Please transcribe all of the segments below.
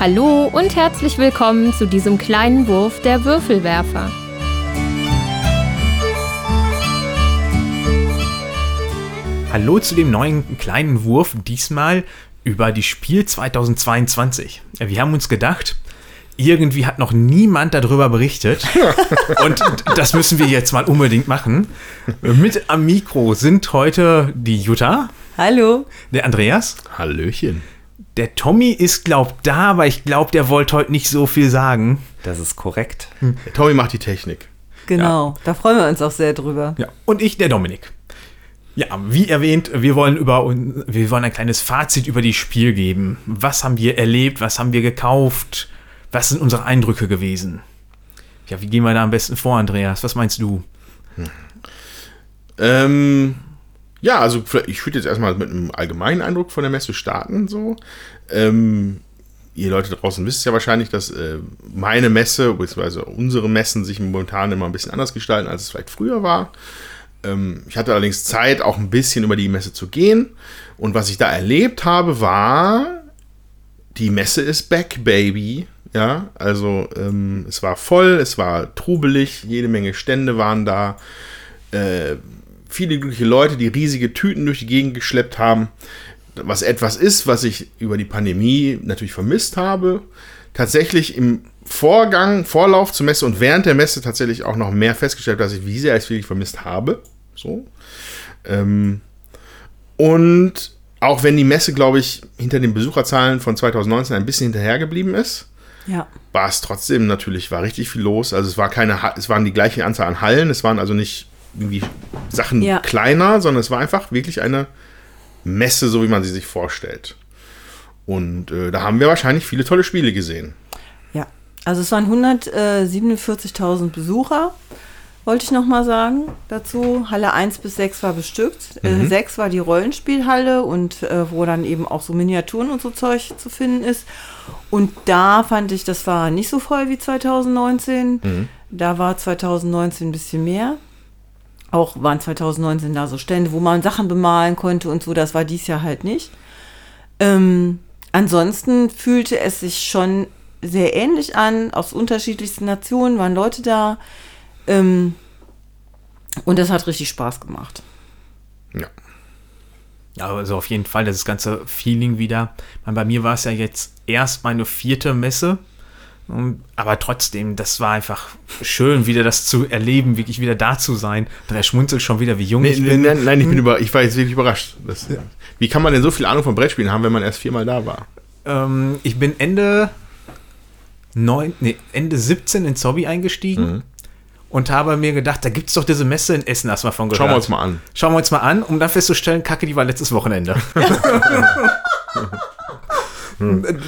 Hallo und herzlich willkommen zu diesem kleinen Wurf der Würfelwerfer. Hallo zu dem neuen kleinen Wurf, diesmal über die Spiel 2022. Wir haben uns gedacht, irgendwie hat noch niemand darüber berichtet. Und das müssen wir jetzt mal unbedingt machen. Mit am Mikro sind heute die Jutta. Hallo. Der Andreas. Hallöchen. Der Tommy ist, glaub, da, aber ich glaube, der wollte heute nicht so viel sagen. Das ist korrekt. Der Tommy macht die Technik. Genau, da freuen wir uns auch sehr drüber. Ja. Und ich, der Dominik. Ja, wie erwähnt, wir wollen über wir wollen ein kleines Fazit über die Spiel geben. Was haben wir erlebt? Was haben wir gekauft? Was sind unsere Eindrücke gewesen? Ja, wie gehen wir da am besten vor, Andreas? Was meinst du? Ähm, ja, also ich würde jetzt erstmal mit einem allgemeinen Eindruck von der Messe starten. So. Ähm, ihr Leute draußen wisst ja wahrscheinlich, dass äh, meine Messe, beziehungsweise unsere Messen sich momentan immer ein bisschen anders gestalten, als es vielleicht früher war. Ähm, ich hatte allerdings Zeit, auch ein bisschen über die Messe zu gehen. Und was ich da erlebt habe, war, die Messe ist back, baby. Ja, also ähm, es war voll, es war trubelig, jede Menge Stände waren da. Äh, viele glückliche Leute, die riesige Tüten durch die Gegend geschleppt haben. Was etwas ist, was ich über die Pandemie natürlich vermisst habe. Tatsächlich im Vorgang, Vorlauf zur Messe und während der Messe tatsächlich auch noch mehr festgestellt, dass ich wie sehr es wirklich vermisst habe. So. Ähm, und auch wenn die Messe, glaube ich, hinter den Besucherzahlen von 2019 ein bisschen hinterhergeblieben ist, Ja. war es trotzdem natürlich, war richtig viel los. Also es war keine, es waren die gleiche Anzahl an Hallen, es waren also nicht irgendwie Sachen Ja. kleiner, sondern es war einfach wirklich eine Messe, so wie man sie sich vorstellt. Und äh, da haben wir wahrscheinlich viele tolle Spiele gesehen. Ja. Also es waren 147.000 Besucher, wollte ich nochmal sagen dazu. Halle 1 bis 6 war bestückt. Äh, 6 war die Rollenspielhalle und äh, wo dann eben auch so Miniaturen und so Zeug zu finden ist. Und da fand ich, das war nicht so voll wie 2019. Da war 2019 ein bisschen mehr. Auch waren 2019 da so Stände, wo man Sachen bemalen konnte und so. Das war dies Jahr halt nicht. Ähm, ansonsten fühlte es sich schon sehr ähnlich an. Aus unterschiedlichsten Nationen waren Leute da. Ähm, und das hat richtig Spaß gemacht. Ja. Also auf jeden Fall das ganze Feeling wieder. Meine, Bei mir war es ja jetzt erst meine vierte Messe. Und- Aber trotzdem, das war einfach schön, wieder das zu erleben, wirklich wieder da zu sein. Der schmunzelt schon wieder, wie jung Nee, ich bin. nein, nein, ich bin über, ich war jetzt wirklich überrascht. Das, Wie kann man denn so viel Ahnung von Brettspielen haben, wenn man erst viermal da war? Ähm, ich bin Ende, neun, nee, Ende 17 ins Hobby eingestiegen und habe mir gedacht, da gibt es doch diese Messe in Essen, hast du mal von gehört. Schauen wir uns mal an. Schauen wir uns mal an, um dann festzustellen, Kacke, die war letztes Wochenende.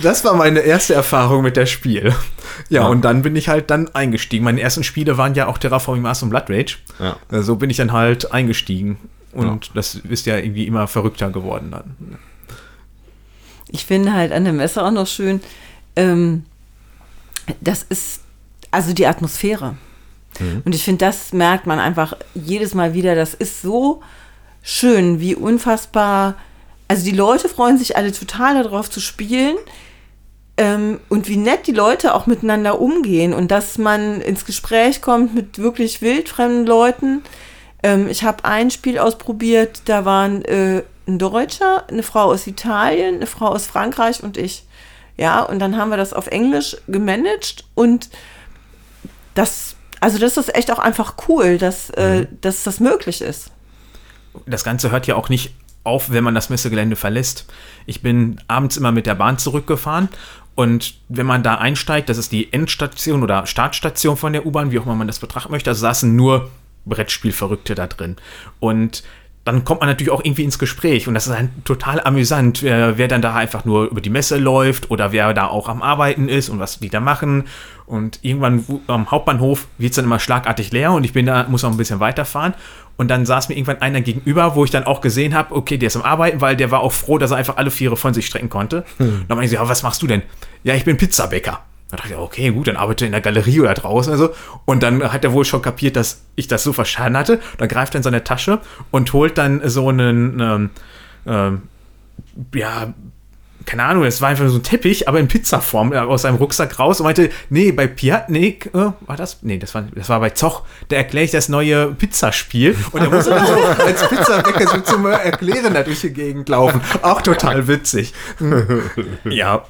das war meine erste Erfahrung mit der Spiel. Ja, und dann bin ich halt dann eingestiegen. Meine ersten Spiele waren ja auch Terraforming Mars und Blood Rage. Ja. Äh, So bin ich dann halt eingestiegen. Und das ist ja irgendwie immer verrückter geworden dann. Ich finde halt an der Messe auch noch schön, ähm, das ist also die Atmosphäre. Und ich finde, das merkt man einfach jedes Mal wieder. Das ist so schön, wie unfassbar. Also die Leute freuen sich alle total darauf zu spielen. Ähm, und wie nett die Leute auch miteinander umgehen und dass man ins Gespräch kommt mit wirklich wildfremden Leuten. Ähm, ich habe ein Spiel ausprobiert, da waren äh, ein Deutscher, eine Frau aus Italien, eine Frau aus Frankreich und ich. Ja, und dann haben wir das auf Englisch gemanagt und das, also das ist echt auch einfach cool, dass, äh, dass das möglich ist. das Ganze hört ja auch nicht auf, wenn man das Messegelände verlässt. Ich bin abends immer mit der Bahn zurückgefahren und wenn man da einsteigt, das ist die Endstation oder Startstation von der U-Bahn, wie auch immer man das betrachten möchte, da saßen nur Brettspielverrückte da drin. Und dann kommt man natürlich auch irgendwie ins Gespräch und das ist dann total amüsant, wer, wer dann da einfach nur über die Messe läuft oder wer da auch am Arbeiten ist und was die da machen. Und irgendwann am Hauptbahnhof wird es dann immer schlagartig leer und ich bin da, muss noch ein bisschen weiterfahren. Und dann saß mir irgendwann einer gegenüber, wo ich dann auch gesehen habe, okay, der ist am Arbeiten, weil der war auch froh, dass er einfach alle Viere von sich strecken konnte. Und dann meinte ich, ja, was machst du denn? Ja, ich bin Pizzabäcker. Da dachte ich, okay, gut, dann arbeite ich in der Galerie oder draußen. Also. Und dann hat er wohl schon kapiert, dass ich das so verstanden hatte. Dann greift er in seine Tasche und holt dann so einen, ähm, ähm, ja, keine Ahnung, es war einfach so ein Teppich, aber in Pizzaform äh, aus seinem Rucksack raus und meinte, nee, bei Piatnik, äh, war das? Nee, das war, das war bei Zoch, da erkläre ich das neue Pizzaspiel. Und er muss dann so als Pizzabäcker so zum Erklären da durch die Gegend laufen. Auch total witzig. Ja,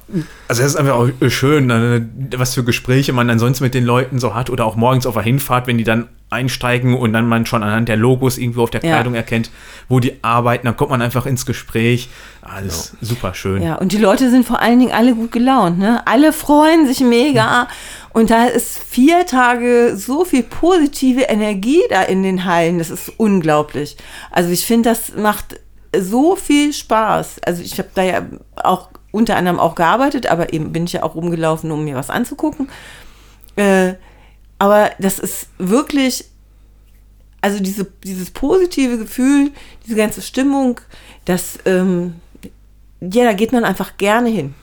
also es ist einfach auch schön, äh, was für Gespräche man ansonsten mit den Leuten so hat oder auch morgens auf der Hinfahrt, wenn die dann einsteigen und dann man schon anhand der Logos irgendwo auf der Ja. Kleidung erkennt, wo die arbeiten, dann kommt man einfach ins Gespräch. Alles super schön. Ja, und die Leute sind vor allen Dingen alle gut gelaunt, ne? Alle freuen sich mega. Und da ist vier Tage so viel positive Energie da in den Hallen. Das ist unglaublich. Also ich finde, das macht so viel Spaß. Also ich habe da ja auch unter anderem auch gearbeitet, aber eben bin ich ja auch rumgelaufen, um mir was anzugucken. Aber das ist wirklich also diese, dieses positive Gefühl, diese ganze Stimmung, das, ähm, ja, da geht man einfach gerne hin.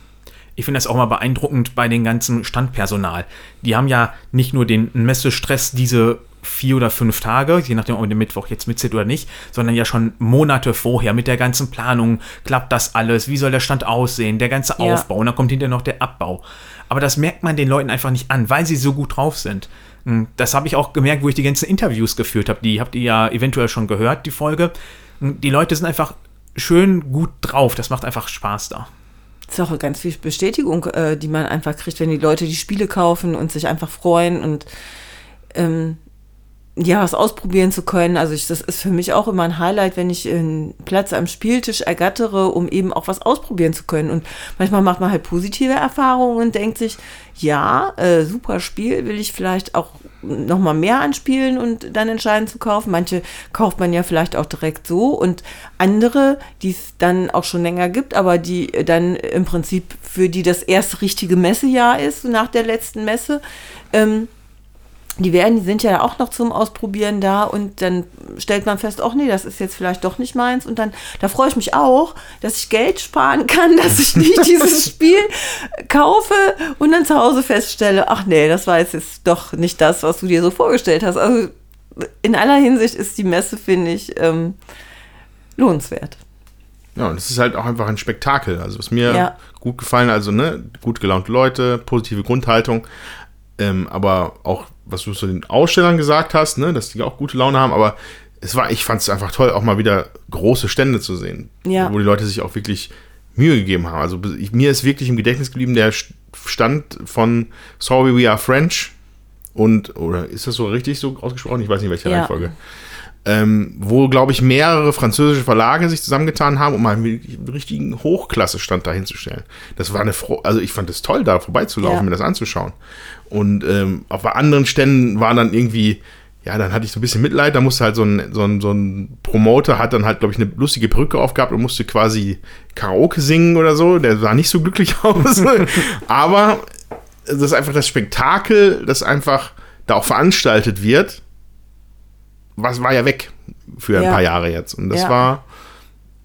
Ich finde das auch mal beeindruckend bei den ganzen Standpersonal. Die haben ja nicht nur den Messestress diese vier oder fünf Tage, je nachdem, ob der Mittwoch jetzt mitzählt oder nicht, sondern ja schon Monate vorher mit der ganzen Planung. Klappt das alles? Wie soll der Stand aussehen? Der ganze Ja. Aufbau. Und dann kommt hinterher noch der Abbau. Aber das merkt man den Leuten einfach nicht an, weil sie so gut drauf sind. Hm, Das habe ich auch gemerkt, wo ich die ganzen Interviews geführt habe. Die habt ihr ja eventuell schon gehört, die Folge. Hm, Die Leute sind einfach schön gut drauf. Das macht einfach Spaß da. Das ist auch ganz viel Bestätigung, äh, die man einfach kriegt, wenn die Leute die Spiele kaufen und sich einfach freuen und ähm, ja, was ausprobieren zu können. Also ich, das ist für mich auch immer ein Highlight, wenn ich einen Platz am Spieltisch ergattere, um eben auch was ausprobieren zu können. Und manchmal macht man halt positive Erfahrungen und denkt sich, ja, äh, super Spiel, will ich vielleicht auch noch mal mehr anspielen und dann entscheiden zu kaufen. Manche kauft man ja vielleicht auch direkt so und andere, die es dann auch schon länger gibt, aber die dann im Prinzip für die das erste richtige Messejahr ist, nach der letzten Messe, ähm, die werden, die sind ja auch noch zum Ausprobieren da und dann stellt man fest, ach nee, das ist jetzt vielleicht doch nicht meins und dann, da freue ich mich auch, dass ich Geld sparen kann, dass ich nicht dieses Spiel kaufe und dann zu Hause feststelle, ach nee, das war jetzt, doch nicht das, was du dir so vorgestellt hast. Also in aller Hinsicht ist die Messe, finde ich, ähm, lohnenswert. Ja, und es ist halt auch einfach ein Spektakel. Also was mir Ja. gut gefallen, also ne, gut gelaunte Leute, positive Grundhaltung, ähm, aber auch, was du zu den Ausstellern gesagt hast, ne, dass die auch gute Laune haben, aber es war, ich fand es einfach toll, auch mal wieder große Stände zu sehen, Ja. wo die Leute sich auch wirklich Mühe gegeben haben. Also ich, mir ist wirklich im Gedächtnis geblieben der Stand von Sorry We Are French und, oder ist das so richtig so ausgesprochen? Ich weiß nicht, welche Ja. Reihenfolge ähm, wo, glaube ich, mehrere französische Verlage sich zusammengetan haben, um einen richtigen Hochklasse-Stand dahinzustellen. Das war eine Fro also ich fand es toll, da vorbeizulaufen, Ja. mir das anzuschauen. Und ähm, auf bei anderen Ständen waren dann irgendwie, ja, dann hatte ich so ein bisschen Mitleid, da musste halt so ein, so ein, so ein Promoter hat dann halt, glaube ich, eine lustige Perücke aufgehabt und musste quasi Karaoke singen oder so. Der sah nicht so glücklich aus. Aber das ist einfach das Spektakel, das einfach da auch veranstaltet wird, was war ja weg für ein Ja. paar Jahre jetzt. Und das Ja. war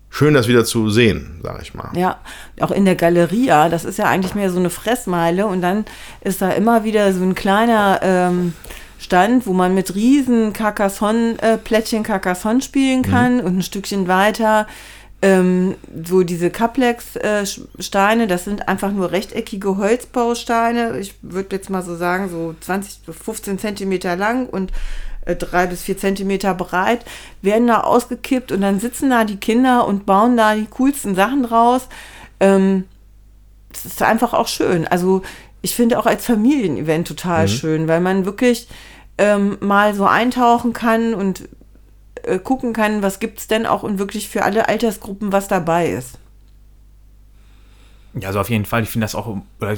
schön, das wieder zu sehen, sag ich mal. Ja, auch in der Galeria, das ist ja eigentlich mehr so eine Fressmeile und dann ist da immer wieder so ein kleiner ähm, Stand, wo man mit riesen Carcassonne, äh, Plättchen Carcassonne spielen kann und ein Stückchen weiter ähm, so diese Kaplex-Steine, das sind einfach nur rechteckige Holzbausteine. Ich würde jetzt mal so sagen, so 20, 15 Zentimeter lang und äh, drei bis vier Zentimeter breit, werden da ausgekippt und dann sitzen da die Kinder und bauen da die coolsten Sachen draus. Ähm, das ist einfach auch schön. Also ich finde auch als Familienevent total schön, weil man wirklich ähm, mal so eintauchen kann und äh, gucken kann, was gibt es denn auch und wirklich für alle Altersgruppen was dabei ist. Ja, also auf jeden Fall. Ich finde das auch, oder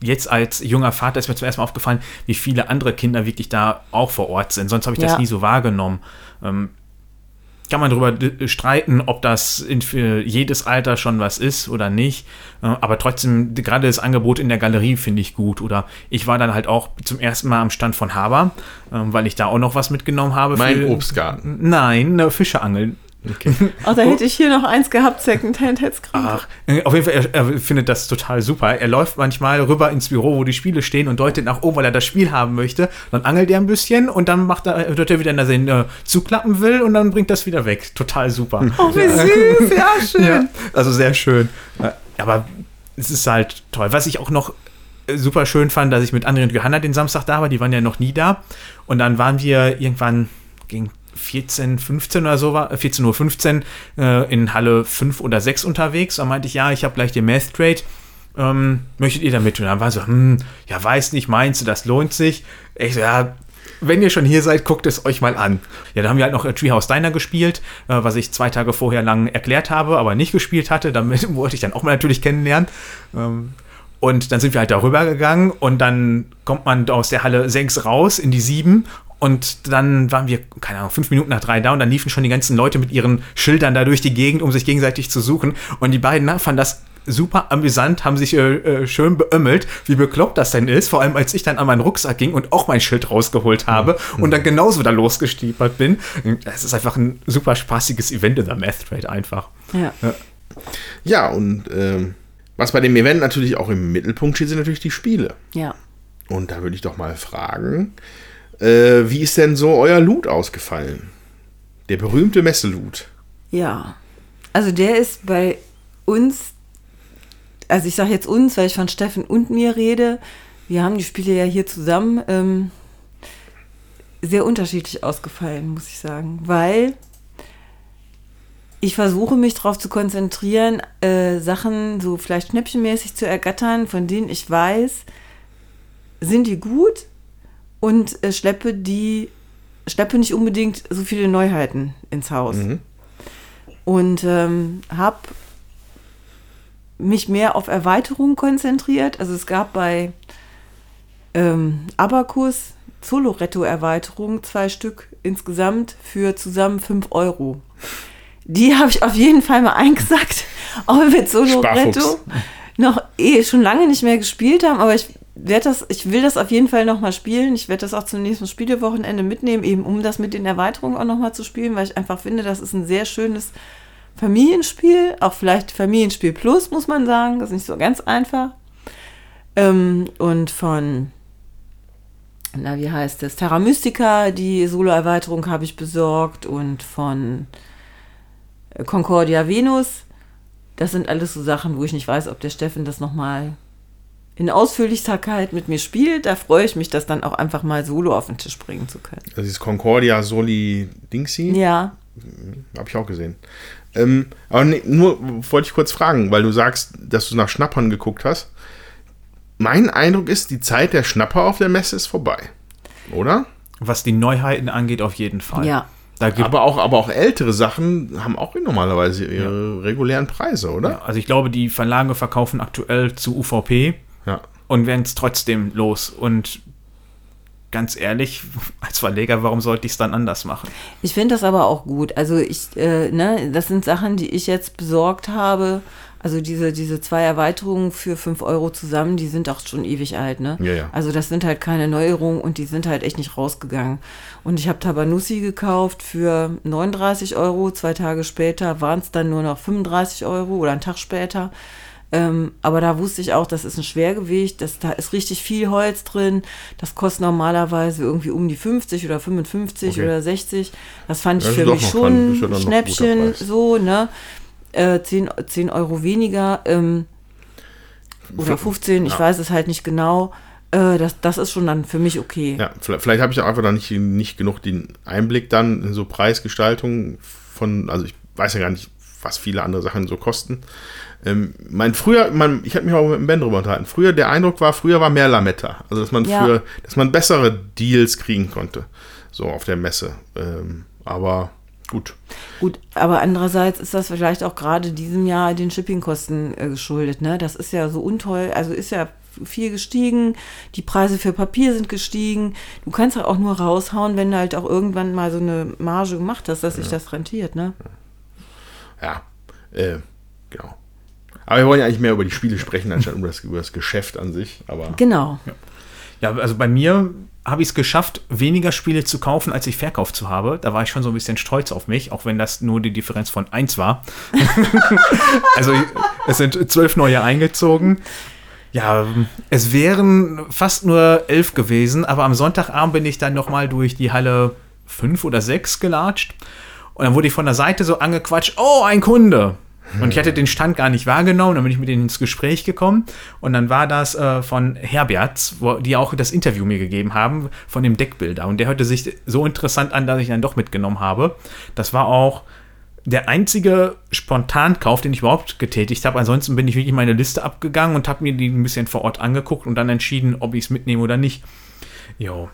jetzt als junger Vater ist mir zum ersten Mal aufgefallen, wie viele andere Kinder wirklich da auch vor Ort sind. Sonst habe ich das Ja. nie so wahrgenommen. Ähm, kann man darüber d- streiten, ob das in, für jedes Alter schon was ist oder nicht. Äh, aber trotzdem, gerade das Angebot in der Galerie finde ich gut. Oder ich war dann halt auch zum ersten Mal am Stand von Haber, ähm, weil ich da auch noch was mitgenommen habe. Mein für- Obstgarten. Nein, eine Fischeangeln. Okay. Ach, da hätte ich hier noch eins gehabt, Secondhand hätte es. Ach, äh, auf jeden Fall, er, er findet das total super. Er läuft manchmal rüber ins Büro, wo die Spiele stehen und deutet nach oben, weil er das Spiel haben möchte. Dann angelt er ein bisschen und dann macht er, hört er wieder, dass er ihn äh, zuklappen will und dann bringt das wieder weg. Total super. Oh, wie süß, ja, schön. Ja, also sehr schön. Äh, aber es ist halt toll. Was ich auch noch äh, super schön fand, dass ich mit André und Johanna den Samstag da war, die waren ja noch nie da. Und dann waren wir irgendwann gegen 14, 15 oder so, war, 14 Uhr 15 äh, in Halle 5 oder 6 unterwegs. Da meinte ich, ja, ich habe gleich den Math Trade. Ähm, möchtet ihr da mit? Und dann war so, hm, ja, weiß nicht, meinst du, das lohnt sich? Ich so, ja, wenn ihr schon hier seid, guckt es euch mal an. Ja, da haben wir halt noch äh, Treehouse Diner gespielt, äh, was ich zwei Tage vorher lang erklärt habe, aber nicht gespielt hatte. Damit wollte ich dann auch mal natürlich kennenlernen. Ähm, und dann sind wir halt darüber gegangen und dann kommt man aus der Halle 6 raus in die 7 und dann waren wir, keine Ahnung, fünf Minuten nach drei da und dann liefen schon die ganzen Leute mit ihren Schildern da durch die Gegend, um sich gegenseitig zu suchen. Und die beiden na, fanden das super amüsant, haben sich äh, äh, schön beömmelt, wie bekloppt das denn ist. Vor allem, als ich dann an meinen Rucksack ging und auch mein Schild rausgeholt habe mhm. und dann genauso da losgestiepert bin. Es ist einfach ein super spaßiges Event in der Math Trade einfach. Ja. Ja, ja und ähm, was bei dem Event natürlich auch im Mittelpunkt steht, sind natürlich die Spiele. Ja. Und da würde ich doch mal fragen, äh, wie ist denn so euer Loot ausgefallen? Der berühmte Messeloot. Ja. Also der ist bei uns, also ich sage jetzt uns, weil ich von Steffen und mir rede. Wir haben die Spiele ja hier zusammen ähm, sehr unterschiedlich ausgefallen, muss ich sagen. Weil ich versuche mich darauf zu konzentrieren, äh, Sachen so vielleicht schnäppchenmäßig zu ergattern, von denen ich weiß, sind die gut und äh, schleppe die, schleppe nicht unbedingt so viele Neuheiten ins Haus. Mhm. Und ähm, habe mich mehr auf Erweiterungen konzentriert. Also es gab bei ähm, Abacus Zoloretto-Erweiterung zwei Stück insgesamt für zusammen 5 Euro. Die habe ich auf jeden Fall mal eingesackt, auch wenn wir Zoloretto noch eh schon lange nicht mehr gespielt haben, aber ich werde das, ich will das auf jeden Fall noch mal spielen. Ich werde das auch zum nächsten Spielewochenende mitnehmen, eben um das mit den Erweiterungen auch noch mal zu spielen, weil ich einfach finde, das ist ein sehr schönes Familienspiel, auch vielleicht Familienspiel Plus, muss man sagen. Das ist nicht so ganz einfach. Ähm, und von, na, wie heißt es? Terra Mystica, die Solo-Erweiterung habe ich besorgt und von äh, Concordia Venus. Das sind alles so Sachen, wo ich nicht weiß, ob der Steffen das nochmal in Ausführlichkeit mit mir spielt. Da freue ich mich, das dann auch einfach mal solo auf den Tisch bringen zu können. Das ist Concordia Soli Dingsy. Ja, Habe ich auch gesehen. Ähm, aber nee, nur wollte ich kurz fragen, weil du sagst, dass du nach Schnappern geguckt hast. Mein Eindruck ist, die Zeit der Schnapper auf der Messe ist vorbei. Oder? Was die Neuheiten angeht, auf jeden Fall. Ja. Da gibt, Aber auch, aber auch ältere Sachen haben auch normalerweise ihre regulären Preise, oder? also ich glaube, die Verlage verkaufen aktuell zu UVP Ja. Und werden es trotzdem los. Und ganz ehrlich, als Verleger, warum sollte ich es dann anders machen? Ich finde das aber auch gut. Also ich, äh, ne, das sind Sachen, die ich jetzt besorgt habe. Also diese, diese zwei Erweiterungen für 5 Euro zusammen, die sind auch schon ewig alt, ne? Ja, ja. Also das sind halt keine Neuerungen und die sind halt echt nicht rausgegangen. Und ich habe Tabanussi gekauft für 39 Euro. Zwei Tage später waren es dann nur noch 35 Euro oder einen Tag später. Ähm, aber da wusste ich auch, das ist ein Schwergewicht, das, da ist richtig viel Holz drin. Das kostet normalerweise irgendwie um die 50 oder 55 Okay. oder 60. Das fand ich Das für ist doch mich schon ein Schnäppchen, so, ne? Äh, 10, 10 Euro weniger ähm, oder 15, ich Ja. weiß es halt nicht genau. Äh, das, das ist schon dann für mich okay. Ja, vielleicht, vielleicht habe ich auch einfach noch nicht, nicht genug den Einblick dann in so Preisgestaltung von, also ich weiß ja gar nicht, was viele andere Sachen so kosten. Ähm, mein früher, mein, ich habe mich auch mit dem Ben drüber unterhalten. Früher, der Eindruck war, früher war mehr Lametta. Also dass man Ja. für, dass man bessere Deals kriegen konnte. So auf der Messe. Ähm, aber gut. Gut, aber andererseits ist das vielleicht auch gerade diesem Jahr den Shippingkosten äh, geschuldet. Ne? Das ist ja so untoll, also ist ja viel gestiegen, die Preise für Papier sind gestiegen. Du kannst halt auch nur raushauen, wenn du halt auch irgendwann mal so eine Marge gemacht hast, dass sich das rentiert. Ne? Ja, äh, genau. Aber wir wollen ja eigentlich mehr über die Spiele sprechen, anstatt über das, über das Geschäft an sich. Aber Genau. Ja, also bei mir habe ich es geschafft, weniger Spiele zu kaufen, als ich verkauft zu habe. Da war ich schon so ein bisschen stolz auf mich, auch wenn das nur die Differenz von 1 war. also es sind zwölf neue eingezogen. Ja, es wären fast nur elf gewesen, aber am Sonntagabend bin ich dann nochmal durch die Halle 5 oder 6 gelatscht. Und dann wurde ich von der Seite so angequatscht, oh, ein Kunde. Und ich hatte den Stand gar nicht wahrgenommen, dann bin ich mit denen ins Gespräch gekommen und dann war das äh, von Herberts, wo, die auch das Interview mir gegeben haben, von dem Deckbilder. Und der hörte sich so interessant an, dass ich dann doch mitgenommen habe. Das war auch der einzige Spontankauf, den ich überhaupt getätigt habe. Ansonsten bin ich wirklich meine Liste abgegangen und habe mir die ein bisschen vor Ort angeguckt und dann entschieden, ob ich es mitnehme oder nicht. Jo.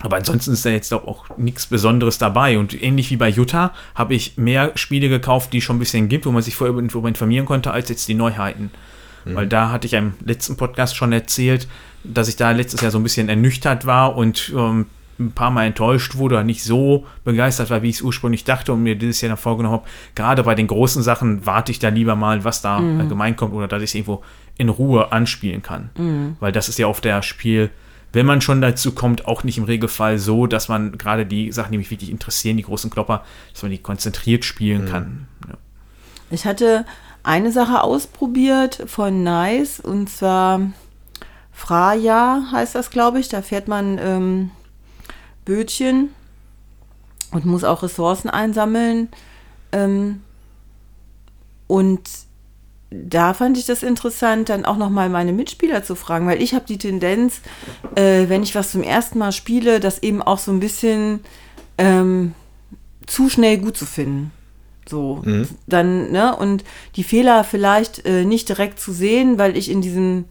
Aber ansonsten ist da jetzt doch auch nichts Besonderes dabei. Und ähnlich wie bei Jutta habe ich mehr Spiele gekauft, die schon ein bisschen gibt, wo man sich vorher informieren konnte, als jetzt die Neuheiten. Mhm. Weil da hatte ich im letzten Podcast schon erzählt, dass ich da letztes Jahr so ein bisschen ernüchtert war und ähm, ein paar Mal enttäuscht wurde oder nicht so begeistert war, wie ich es ursprünglich dachte und mir dieses Jahr dann vorgenommen habe. Gerade bei den großen Sachen warte ich da lieber mal, was da mhm. allgemein kommt oder dass ich es irgendwo in Ruhe anspielen kann. Mhm. Weil das ist ja auf der Spiel wenn man schon dazu kommt, auch nicht im Regelfall so, dass man gerade die Sachen, die mich wirklich interessieren, die großen Klopper, dass man die konzentriert spielen mhm. kann. Ja. Ich hatte eine Sache ausprobiert von Nice und zwar Fraja heißt das, glaube ich. Da fährt man ähm, Bötchen und muss auch Ressourcen einsammeln. Ähm, und da fand ich das interessant, dann auch nochmal meine Mitspieler zu fragen, weil ich habe die Tendenz, äh, wenn ich was zum ersten Mal spiele, das eben auch so ein bisschen ähm, zu schnell gut zu finden. So, mhm. dann, ne, und die Fehler vielleicht äh, nicht direkt zu sehen, weil ich in diesem,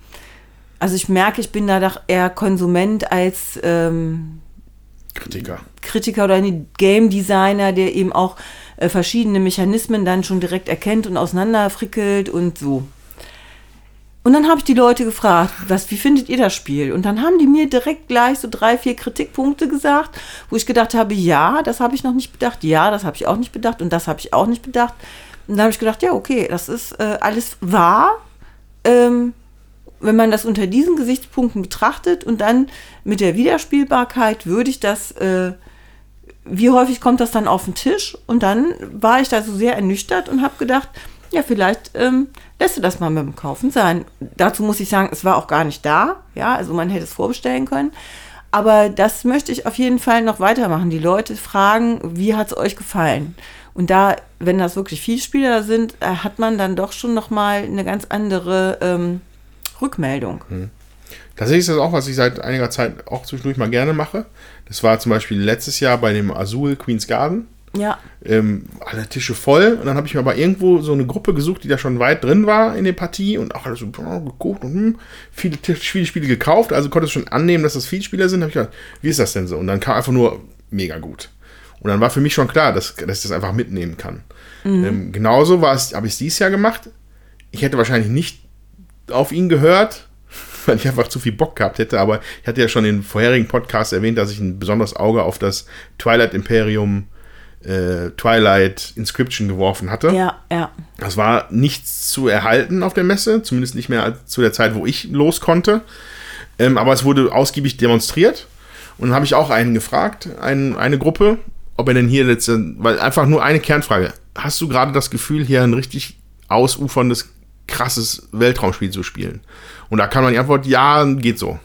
also ich merke, ich bin da doch eher Konsument als ähm, Kritiker. Kritiker oder ein Game Designer, der eben auch äh, verschiedene Mechanismen dann schon direkt erkennt und auseinanderfrickelt und so. Und dann habe ich die Leute gefragt, was, wie findet ihr das Spiel? Und dann haben die mir direkt gleich so drei, vier Kritikpunkte gesagt, wo ich gedacht habe, ja, das habe ich noch nicht bedacht, ja, das habe ich auch nicht bedacht und das habe ich auch nicht bedacht. Und dann habe ich gedacht, ja, okay, das ist äh, alles wahr, ähm, wenn man das unter diesen Gesichtspunkten betrachtet und dann mit der Wiederspielbarkeit würde ich das äh, wie häufig kommt das dann auf den Tisch? Und dann war ich da so sehr ernüchtert und habe gedacht, ja, vielleicht ähm, lässt du das mal mit dem Kaufen sein. Dazu muss ich sagen, es war auch gar nicht da. Ja, also man hätte es vorbestellen können. Aber das möchte ich auf jeden Fall noch weitermachen. Die Leute fragen, wie hat es euch gefallen? Und da, wenn das wirklich viele Spieler sind, äh, hat man dann doch schon noch mal eine ganz andere ähm, Rückmeldung. Hm. Tatsächlich ist das auch, was ich seit einiger Zeit auch zwischendurch mal gerne mache. Das war zum Beispiel letztes Jahr bei dem Azul Queen's Garden. Ja. Ähm, alle Tische voll. Und dann habe ich mir aber irgendwo so eine Gruppe gesucht, die da schon weit drin war in der Partie und auch alles so geguckt und hm, viele, viele Spiele gekauft. Also konnte es schon annehmen, dass das viele Spieler sind. habe ich gedacht, wie ist das denn so? Und dann kam einfach nur mega gut. Und dann war für mich schon klar, dass, dass ich das einfach mitnehmen kann. Mhm. Ähm, genauso habe ich es dieses Jahr gemacht. Ich hätte wahrscheinlich nicht auf ihn gehört, weil ich einfach zu viel Bock gehabt hätte. Aber ich hatte ja schon in vorherigen Podcasts erwähnt, dass ich ein besonderes Auge auf das Twilight Imperium äh, Twilight Inscription geworfen hatte. Ja, ja. Das war nichts zu erhalten auf der Messe, zumindest nicht mehr zu der Zeit, wo ich los konnte. Ähm, aber es wurde ausgiebig demonstriert. Und dann habe ich auch einen gefragt, einen, eine Gruppe, ob er denn hier jetzt, weil einfach nur eine Kernfrage. Hast du gerade das Gefühl, hier ein richtig ausuferndes, krasses Weltraumspiel zu spielen? Und da kam dann die Antwort, ja, geht so.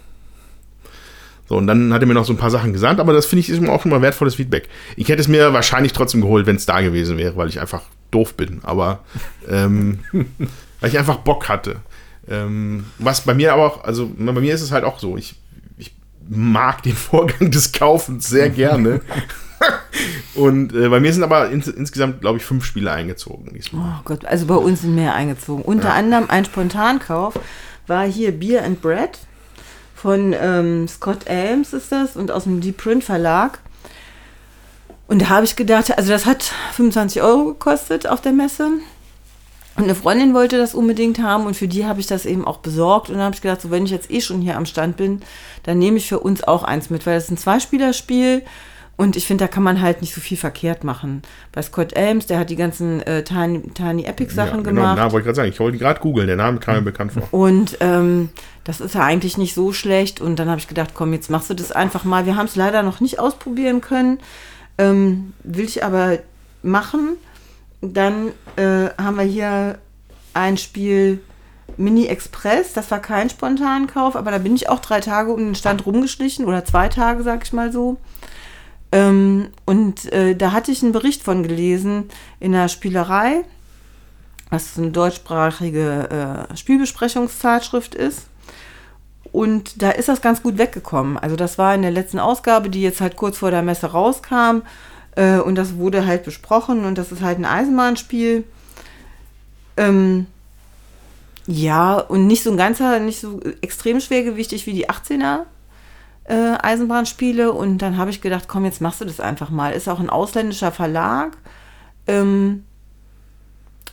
So, und dann hat er mir noch so ein paar Sachen gesagt, aber das finde ich ist auch schon mal wertvolles Feedback. Ich hätte es mir wahrscheinlich trotzdem geholt, wenn es da gewesen wäre, weil ich einfach doof bin, aber ähm, weil ich einfach Bock hatte. Ähm, was bei mir aber auch, also bei mir ist es halt auch so, ich, ich mag den Vorgang des Kaufens sehr gerne. Und äh, bei mir sind aber ins, insgesamt, glaube ich, fünf Spiele eingezogen diesmal. Oh Gott, also bei uns sind mehr eingezogen. Unter ja. anderem ein Spontankauf war hier Beer and Bread von ähm, Scott Ames ist das und aus dem Deep Print Verlag. Und da habe ich gedacht, also das hat 25 Euro gekostet auf der Messe. Und eine Freundin wollte das unbedingt haben und für die habe ich das eben auch besorgt. Und dann habe ich gedacht, so wenn ich jetzt eh schon hier am Stand bin, dann nehme ich für uns auch eins mit, weil das ist ein Zweispielerspiel und ich finde, da kann man halt nicht so viel verkehrt machen. Bei Scott Ames, der hat die ganzen äh, Tiny, Tiny Epic Sachen ja, genau, gemacht. Na, wollte ich gerade sagen, ich wollte gerade googeln, der Name kam mir bekannt vor. Und ähm, das ist ja eigentlich nicht so schlecht. Und dann habe ich gedacht, komm, jetzt machst du das einfach mal. Wir haben es leider noch nicht ausprobieren können. Ähm, will ich aber machen. Dann äh, haben wir hier ein Spiel Mini Express. Das war kein Spontankauf, aber da bin ich auch drei Tage um den Stand rumgeschlichen oder zwei Tage, sag ich mal so. Ähm, und äh, da hatte ich einen Bericht von gelesen in der Spielerei. was eine deutschsprachige äh, Spielbesprechungszeitschrift ist. Und da ist das ganz gut weggekommen. Also das war in der letzten Ausgabe, die jetzt halt kurz vor der Messe rauskam. Äh, und das wurde halt besprochen. Und das ist halt ein Eisenbahnspiel. Ähm, ja, und nicht so ein ganzer, nicht so extrem schwergewichtig wie die 18er äh, Eisenbahnspiele. Und dann habe ich gedacht, komm, jetzt machst du das einfach mal. Ist auch ein ausländischer Verlag. Ähm,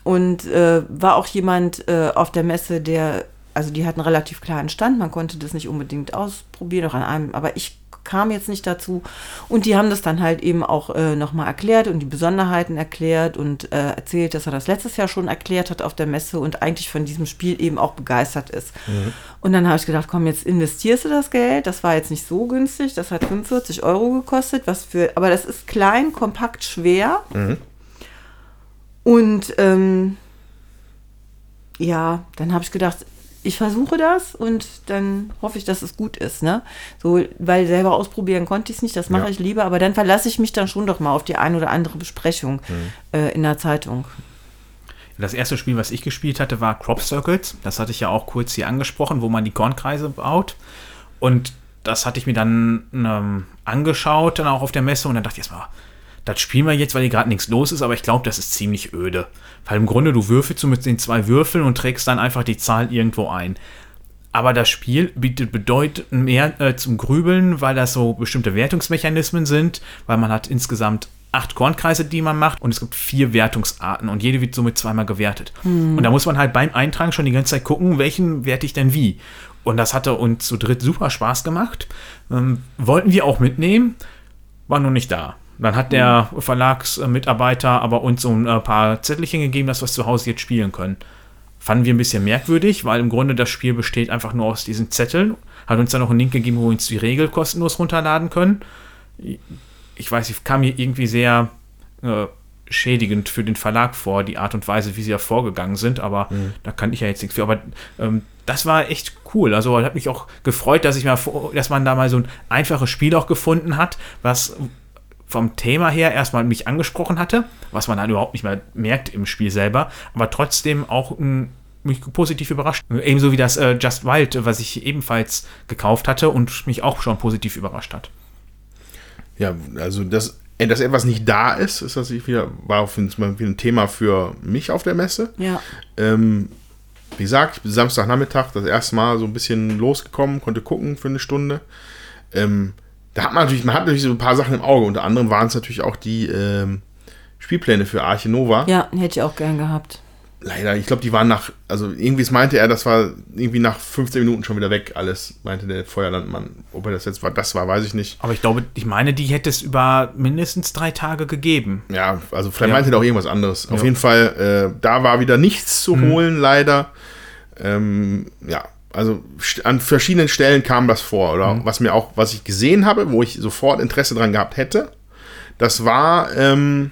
und äh, war auch jemand äh, auf der Messe, der, also die hatten relativ kleinen Stand, man konnte das nicht unbedingt ausprobieren, auch an einem, aber ich kam jetzt nicht dazu. Und die haben das dann halt eben auch äh, nochmal erklärt und die Besonderheiten erklärt und äh, erzählt, dass er das letztes Jahr schon erklärt hat auf der Messe und eigentlich von diesem Spiel eben auch begeistert ist. Mhm. Und dann habe ich gedacht, komm, jetzt investierst du das Geld. Das war jetzt nicht so günstig. Das hat 45 Euro gekostet, was für, aber das ist klein, kompakt, schwer. Mhm. Und ähm, ja, dann habe ich gedacht, ich versuche das und dann hoffe ich, dass es gut ist, ne? So, weil selber ausprobieren konnte ich es nicht, das mache ja. ich lieber, aber dann verlasse ich mich dann schon doch mal auf die ein oder andere Besprechung mhm. äh, in der Zeitung. Das erste Spiel, was ich gespielt hatte, war Crop Circles. Das hatte ich ja auch kurz hier angesprochen, wo man die Kornkreise baut. Und das hatte ich mir dann ähm, angeschaut, dann auch auf der Messe und dann dachte ich erstmal, das spielen wir jetzt, weil hier gerade nichts los ist, aber ich glaube, das ist ziemlich öde. Weil im Grunde du würfelst mit den zwei Würfeln und trägst dann einfach die Zahl irgendwo ein. Aber das Spiel bietet bedeutend mehr äh, zum Grübeln, weil das so bestimmte Wertungsmechanismen sind, weil man hat insgesamt acht Kornkreise, die man macht, und es gibt vier Wertungsarten und jede wird somit zweimal gewertet. Hm. Und da muss man halt beim Eintragen schon die ganze Zeit gucken, welchen werte ich denn wie. Und das hatte uns zu dritt super Spaß gemacht. Ähm, wollten wir auch mitnehmen, war nur nicht da. Dann hat der Verlagsmitarbeiter aber uns so ein äh, paar Zettelchen gegeben, dass wir es zu Hause jetzt spielen können. Fanden wir ein bisschen merkwürdig, weil im Grunde das Spiel besteht einfach nur aus diesen Zetteln. Hat uns dann noch einen Link gegeben, wo wir uns die Regel kostenlos runterladen können. Ich weiß, ich kam mir irgendwie sehr äh, schädigend für den Verlag vor, die Art und Weise, wie sie da vorgegangen sind, aber mhm. da kann ich ja jetzt nichts für. Aber ähm, das war echt cool. Also hat mich auch gefreut, dass ich mal, dass man da mal so ein einfaches Spiel auch gefunden hat, was vom Thema her erstmal mich angesprochen hatte, was man dann überhaupt nicht mehr merkt im Spiel selber, aber trotzdem auch m, mich positiv überrascht. Ebenso wie das äh, Just Wild, was ich ebenfalls gekauft hatte und mich auch schon positiv überrascht hat. Ja, also das, äh, dass etwas nicht da ist, ist das wieder, war auf jeden Fall ein Thema für mich auf der Messe. Ja. Ähm, wie gesagt, ich bin Samstagnachmittag das erste Mal so ein bisschen losgekommen, konnte gucken für eine Stunde. Ähm, da hat man natürlich, man hat natürlich so ein paar Sachen im Auge. Unter anderem waren es natürlich auch die ähm, Spielpläne für Arche Nova. Ja, hätte ich auch gern gehabt. Leider, ich glaube, die waren nach, also irgendwie meinte er, das war irgendwie nach 15 Minuten schon wieder weg, alles, meinte der Feuerlandmann. Ob er das jetzt war, das war, weiß ich nicht. Aber ich glaube, ich meine, die hätte es über mindestens drei Tage gegeben. Ja, also vielleicht ja. meinte er auch irgendwas anderes. Ja. Auf jeden Fall, äh, da war wieder nichts zu hm. holen, leider. Ähm, ja, also an verschiedenen Stellen kam das vor, oder mhm. was mir auch, was ich gesehen habe, wo ich sofort Interesse dran gehabt hätte, das war, ähm,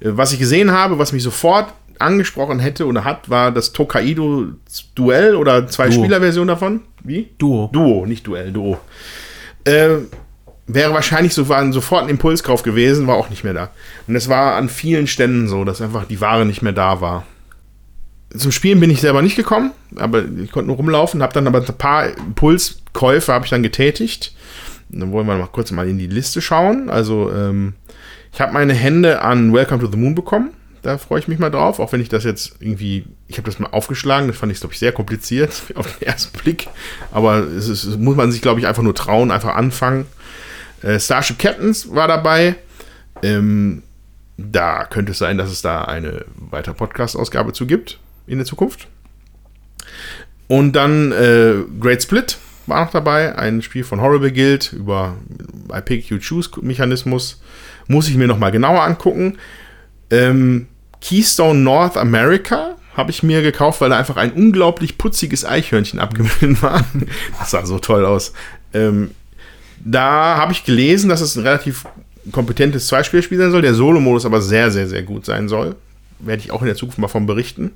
was ich gesehen habe, was mich sofort angesprochen hätte oder hat, war das Tokaido Duell oder zwei Spieler-Version davon. Wie? Duo. Duo, nicht Duell, Duo. Äh, wäre wahrscheinlich so, war sofort ein Impulskauf gewesen, war auch nicht mehr da. Und es war an vielen Ständen so, dass einfach die Ware nicht mehr da war zum Spielen bin ich selber nicht gekommen, aber ich konnte nur rumlaufen, habe dann aber ein paar Impulskäufe habe ich dann getätigt. Dann wollen wir mal kurz mal in die Liste schauen. Also ähm, ich habe meine Hände an Welcome to the Moon bekommen. Da freue ich mich mal drauf, auch wenn ich das jetzt irgendwie, ich habe das mal aufgeschlagen, das fand ich, glaube ich, sehr kompliziert auf den ersten Blick. Aber es, ist, muss man sich, glaube ich, einfach nur trauen, einfach anfangen. Äh, Starship Captains war dabei. Ähm, da könnte es sein, dass es da eine weitere Podcast-Ausgabe zu gibt in der Zukunft. Und dann äh, Great Split war noch dabei, ein Spiel von Horrible Guild über I Pick You Choose Mechanismus. Muss ich mir noch mal genauer angucken. Ähm, Keystone North America habe ich mir gekauft, weil da einfach ein unglaublich putziges Eichhörnchen abgebildet war. Das sah so toll aus. Ähm, da habe ich gelesen, dass es ein relativ kompetentes Zweispielspiel sein soll, der Solo-Modus aber sehr, sehr, sehr gut sein soll werde ich auch in der Zukunft mal von berichten.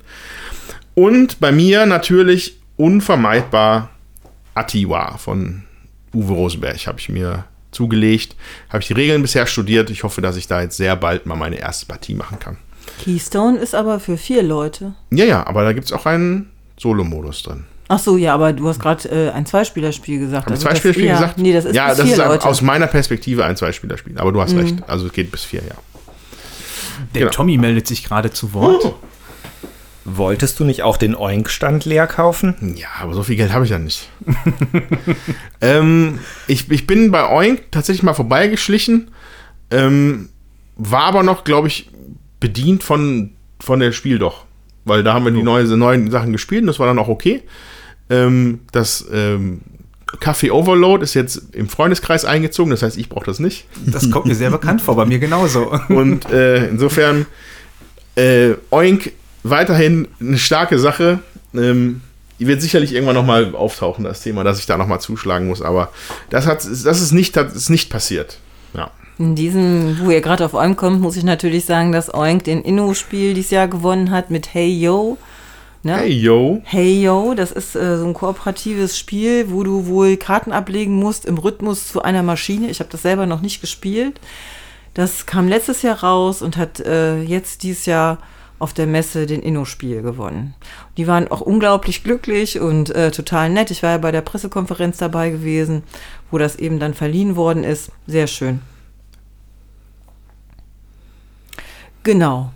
Und bei mir natürlich unvermeidbar Atiwa von Uwe Rosenberg habe ich mir zugelegt. Habe ich die Regeln bisher studiert. Ich hoffe, dass ich da jetzt sehr bald mal meine erste Partie machen kann. Keystone ist aber für vier Leute. Ja, ja, aber da gibt es auch einen Solo-Modus drin. Ach so, ja, aber du hast gerade äh, ein Zweispielerspiel gesagt. Habe ich Also das- Zweispielerspiel gesagt? Nee, das ist ja, das ist Leute. Mhm. aus meiner Perspektive ein Zweispielerspiel. Aber du hast recht. Also es geht bis vier, ja. Der Genau. Tommy meldet sich gerade zu Wort. Wolltest du nicht auch den Oink-Stand leer kaufen? Ja, aber so viel Geld habe ich ja nicht. ähm, ich, ich bin bei Oink tatsächlich mal vorbeigeschlichen, ähm, war aber noch, glaube ich, bedient von, von der Spiel doch. Weil da haben wir die neue, neuen Sachen gespielt und das war dann auch okay. Ähm, das Café Overload ist jetzt im Freundeskreis eingezogen, das heißt, ich brauche das nicht. Das kommt mir sehr bekannt vor, bei mir genauso. Und äh, insofern äh, Oink weiterhin eine starke Sache. Ähm, die wird sicherlich irgendwann nochmal auftauchen, das Thema, dass ich da nochmal zuschlagen muss. Aber das, hat, das ist, nicht, das ist nicht passiert. Ja. In diesem, wo ihr gerade auf Oink kommt, muss ich natürlich sagen, dass Oink den Inno-Spiel dieses Jahr gewonnen hat mit Hey Yo. Ne? Hey, yo. Hey Yo, das ist äh, so ein kooperatives Spiel, wo du wohl Karten ablegen musst im Rhythmus zu einer Maschine. Ich habe das selber noch nicht gespielt. Das kam letztes Jahr raus und hat äh, jetzt dieses Jahr auf der Messe den Inno-Spiel gewonnen. Die waren auch unglaublich glücklich und äh, total nett. Ich war ja bei der Pressekonferenz dabei gewesen, wo das eben dann verliehen worden ist. Sehr schön. Genau.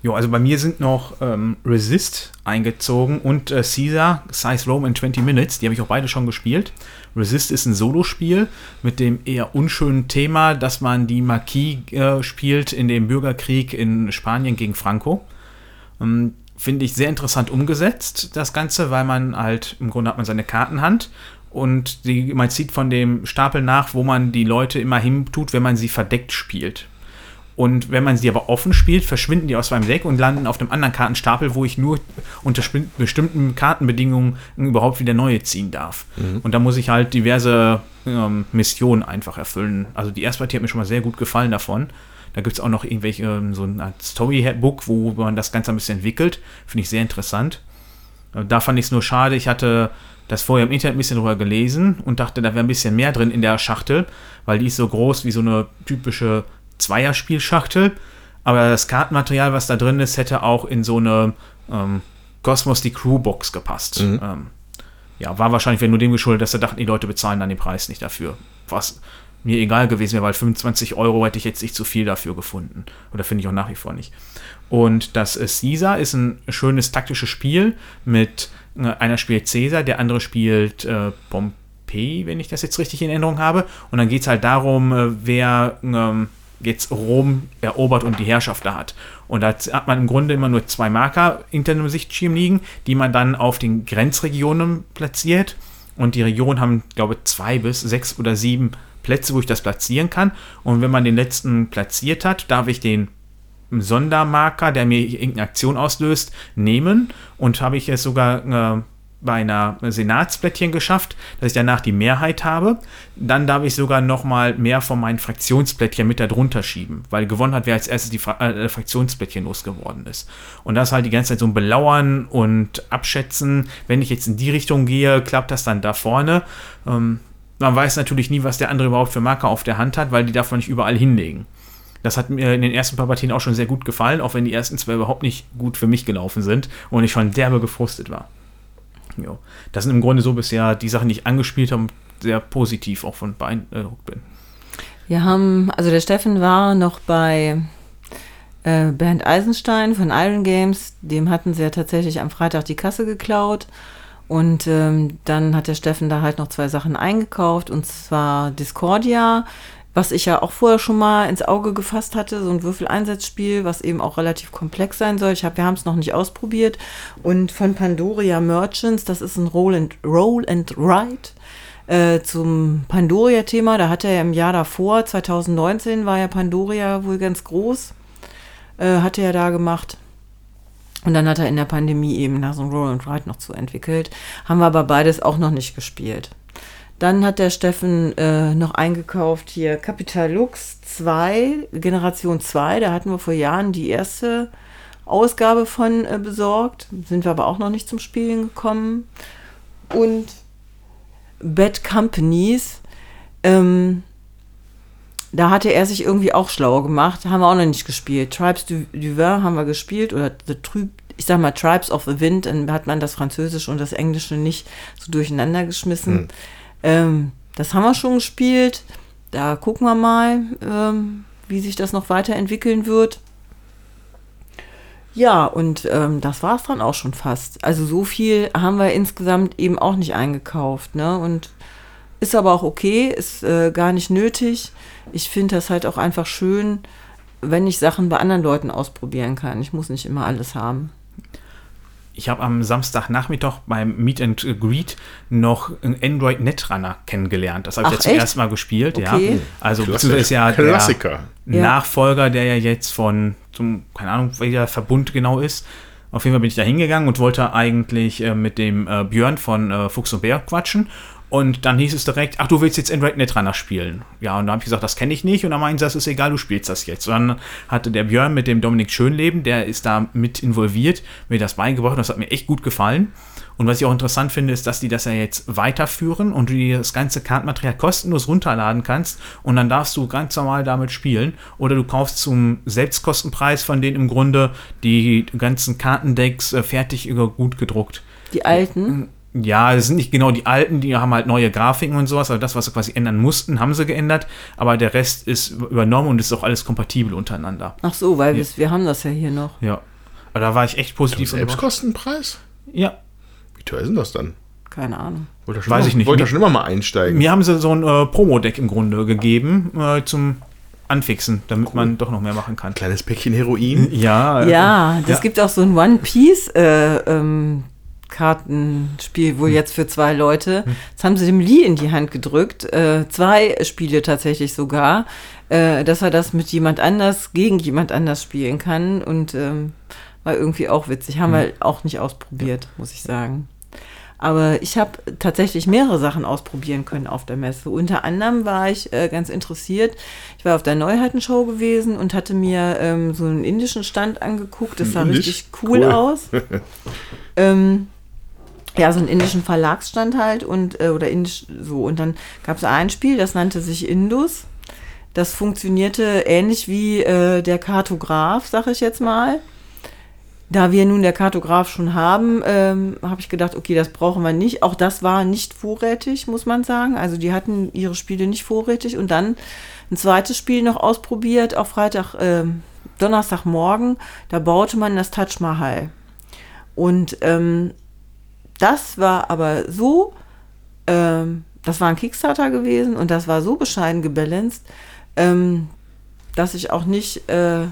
Jo, also bei mir sind noch ähm, Resist eingezogen und äh, Caesar, Size Rome in 20 Minutes. Die habe ich auch beide schon gespielt. Resist ist ein Solospiel mit dem eher unschönen Thema, dass man die Marquis äh, spielt in dem Bürgerkrieg in Spanien gegen Franco. Ähm, Finde ich sehr interessant umgesetzt, das Ganze, weil man halt, im Grunde hat man seine Kartenhand und die, man zieht von dem Stapel nach, wo man die Leute immer hin tut, wenn man sie verdeckt spielt. Und wenn man sie aber offen spielt, verschwinden die aus meinem Deck und landen auf einem anderen Kartenstapel, wo ich nur unter bestimmten Kartenbedingungen überhaupt wieder neue ziehen darf. Und da muss ich halt diverse ähm, Missionen einfach erfüllen. Also die erste Partie hat mir schon mal sehr gut gefallen davon. Da gibt es auch noch irgendwelche, ähm, so Art Storybook, wo man das Ganze ein bisschen entwickelt. Finde ich sehr interessant. Äh, Da fand ich es nur schade, ich hatte das vorher im Internet ein bisschen drüber gelesen und dachte, da wäre ein bisschen mehr drin in der Schachtel, weil die ist so groß wie so eine typische Zweierspielschachtel. Aber das Kartenmaterial, was da drin ist, hätte auch in so eine ähm, Cosmos die Crew-Box gepasst. Ähm, ja, war wahrscheinlich nur dem geschuldet, dass sie dachten, die Leute bezahlen dann den Preis nicht dafür. Was mir egal gewesen wäre, weil 25 Euro hätte ich jetzt nicht zu viel dafür gefunden. Oder finde ich auch nach wie vor nicht. Und das Caesar ist ein schönes taktisches Spiel mit äh, einer spielt Caesar, der andere spielt äh, Pompei, wenn ich das jetzt richtig in Erinnerung habe. Und dann geht es halt darum, äh, wer ähm, jetzt Rom erobert und die Herrschaft da hat. Und da hat man im Grunde immer nur zwei Marker hinter einem Sichtschirm liegen, die man dann auf den Grenzregionen platziert. Und die Regionen haben, glaube ich, zwei bis sechs oder sieben Plätze, wo ich das platzieren kann. Und wenn man den letzten platziert hat, darf ich den Sondermarker, der mir irgendeine Aktion auslöst, nehmen. Und habe ich es sogar äh, bei einer Senatsplättchen geschafft, dass ich danach die Mehrheit habe. Dann darf ich sogar noch mal mehr von meinen Fraktionsplättchen mit darunter schieben, weil gewonnen hat, wer als erstes die Fra äh, Fraktionsplättchen losgeworden ist. Und das halt die ganze Zeit so ein Belauern und Abschätzen. Wenn ich jetzt in die Richtung gehe, klappt das dann da vorne. Ähm, man weiß natürlich nie, was der andere überhaupt für Marker auf der Hand hat, weil die darf man nicht überall hinlegen. Das hat mir in den ersten paar Partien auch schon sehr gut gefallen, auch wenn die ersten zwei überhaupt nicht gut für mich gelaufen sind und ich schon derbe gefrustet war. Jo. Das sind im Grunde so bisher die Sachen, die ich angespielt habe, sehr positiv auch von beeindruckt bin. Wir haben, also der Steffen war noch bei äh, Bernd Eisenstein von Iron Games. Dem hatten sie ja tatsächlich am Freitag die Kasse geklaut. Und ähm, dann hat der Steffen da halt noch zwei Sachen eingekauft. Und zwar Discordia, was ich ja auch vorher schon mal ins Auge gefasst hatte. So ein Würfeleinsatzspiel, was eben auch relativ komplex sein soll. Ich hab, wir haben es noch nicht ausprobiert. Und von Pandoria Merchants, das ist ein Roll and, Roll and Ride äh, zum Pandoria-Thema. Da hat er im Jahr davor, 2019, war ja Pandoria wohl ganz groß. Äh, hat er ja da gemacht. Und dann hat er in der Pandemie eben da so ein Roll and Ride noch zu entwickelt. Haben wir aber beides auch noch nicht gespielt. Dann hat der Steffen äh, noch eingekauft hier Capital Lux 2, Generation 2. Da hatten wir vor Jahren die erste Ausgabe von äh, besorgt. Sind wir aber auch noch nicht zum Spielen gekommen. Und Bad Companies. Ähm, da hatte er sich irgendwie auch schlau gemacht. Haben wir auch noch nicht gespielt. Tribes du, du Vin haben wir gespielt oder The Trib, ich sag mal Tribes of the Wind, dann hat man das Französische und das Englische nicht so durcheinander geschmissen. Hm. Ähm, das haben wir schon gespielt. Da gucken wir mal, ähm, wie sich das noch weiterentwickeln wird. Ja, und ähm, das war es dann auch schon fast. Also so viel haben wir insgesamt eben auch nicht eingekauft. Ne? Und ist aber auch okay, ist äh, gar nicht nötig. Ich finde das halt auch einfach schön, wenn ich Sachen bei anderen Leuten ausprobieren kann. Ich muss nicht immer alles haben. Ich habe am Samstagnachmittag beim Meet and Greet noch einen Android Netrunner kennengelernt. Das habe ich Ach, jetzt zum echt? ersten Mal gespielt, ja. Okay. Also Klassiker. ist ja Klassiker. der Ja. Nachfolger, der ja jetzt von zum, keine Ahnung, der Verbund genau ist. Auf jeden Fall bin ich da hingegangen und wollte eigentlich äh, mit dem äh, Björn von äh, Fuchs und Bär quatschen. Und dann hieß es direkt, ach, du willst jetzt Android Netrunner spielen. Ja, und da habe ich gesagt, das kenne ich nicht. Und dann meinen sie, das ist egal, du spielst das jetzt. Und dann hatte der Björn mit dem Dominik Schönleben, der ist da mit involviert, mir das beigebracht. Und das hat mir echt gut gefallen. Und was ich auch interessant finde, ist, dass die das ja jetzt weiterführen und du dir das ganze Kartenmaterial kostenlos runterladen kannst und dann darfst du ganz normal damit spielen. Oder du kaufst zum Selbstkostenpreis von denen im Grunde die ganzen Kartendecks äh, fertig äh, gut gedruckt. Die alten. Ja, das sind nicht genau die alten, die haben halt neue Grafiken und sowas, aber das, was sie quasi ändern mussten, haben sie geändert, aber der Rest ist übernommen und ist auch alles kompatibel untereinander. Ach so, weil Ja. wir, wir haben das ja hier noch. Ja. Aber da war ich echt positiv. Selbstkostenpreis? Ja, teuer ist denn das dann? Keine Ahnung. Wollte Weiß immer- ich nicht. Wollte da schon immer mal einsteigen. mir haben sie so ein äh, Promo-Deck im Grunde gegeben äh, zum Anfixen, damit man doch noch mehr machen kann. Kleines Päckchen Heroin. Ja, äh, Ja, das ja. gibt auch so ein One Piece äh, ähm, Kartenspiel, Hm. wohl jetzt für zwei Leute. Das haben sie dem Lee in die Hand gedrückt. Äh, zwei Spiele tatsächlich sogar, äh, dass er das mit jemand anders gegen jemand anders spielen kann. Und ähm, war irgendwie auch witzig. Haben Hm. wir auch nicht ausprobiert, muss ich sagen. Aber ich habe tatsächlich mehrere Sachen ausprobieren können auf der Messe. Unter anderem war ich äh, ganz interessiert. Ich war auf der Neuheitenshow gewesen und hatte mir ähm, so einen indischen Stand angeguckt. Das sah Indisch? richtig cool, Cool. aus. ähm, ja, so einen indischen Verlagsstand halt und äh, oder indisch so. Und dann gab es ein Spiel, das nannte sich Indus. Das funktionierte ähnlich wie äh, der Kartograf, sag ich jetzt mal. Da wir nun der Kartograf schon haben, ähm, habe ich gedacht, okay, das brauchen wir nicht. Auch das war nicht vorrätig, muss man sagen. Also die hatten ihre Spiele nicht vorrätig. Und dann ein zweites Spiel noch ausprobiert, auf Freitag, ähm, Donnerstagmorgen. Da baute man das Taj Mahal. Und ähm, das war aber so, ähm, das war ein Kickstarter gewesen und das war so bescheiden gebalanced, ähm, dass ich auch nicht äh,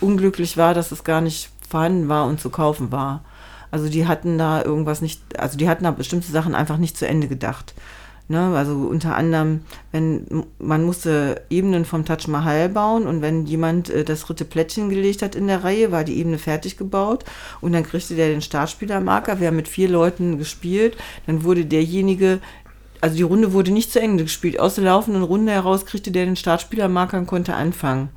unglücklich war, dass es gar nicht vorhanden war und zu kaufen war. Also die hatten da irgendwas nicht, also die hatten da bestimmte Sachen einfach nicht zu Ende gedacht. Ne? Also unter anderem, wenn man musste Ebenen vom Taj Mahal bauen und wenn jemand äh, das dritte Plättchen gelegt hat in der Reihe, war die Ebene fertig gebaut und dann kriegte der den Startspielermarker. Wir haben mit vier Leuten gespielt, dann wurde derjenige also die Runde wurde nicht zu Ende gespielt. Aus der laufenden Runde heraus kriegte der den Startspielermarker und konnte anfangen.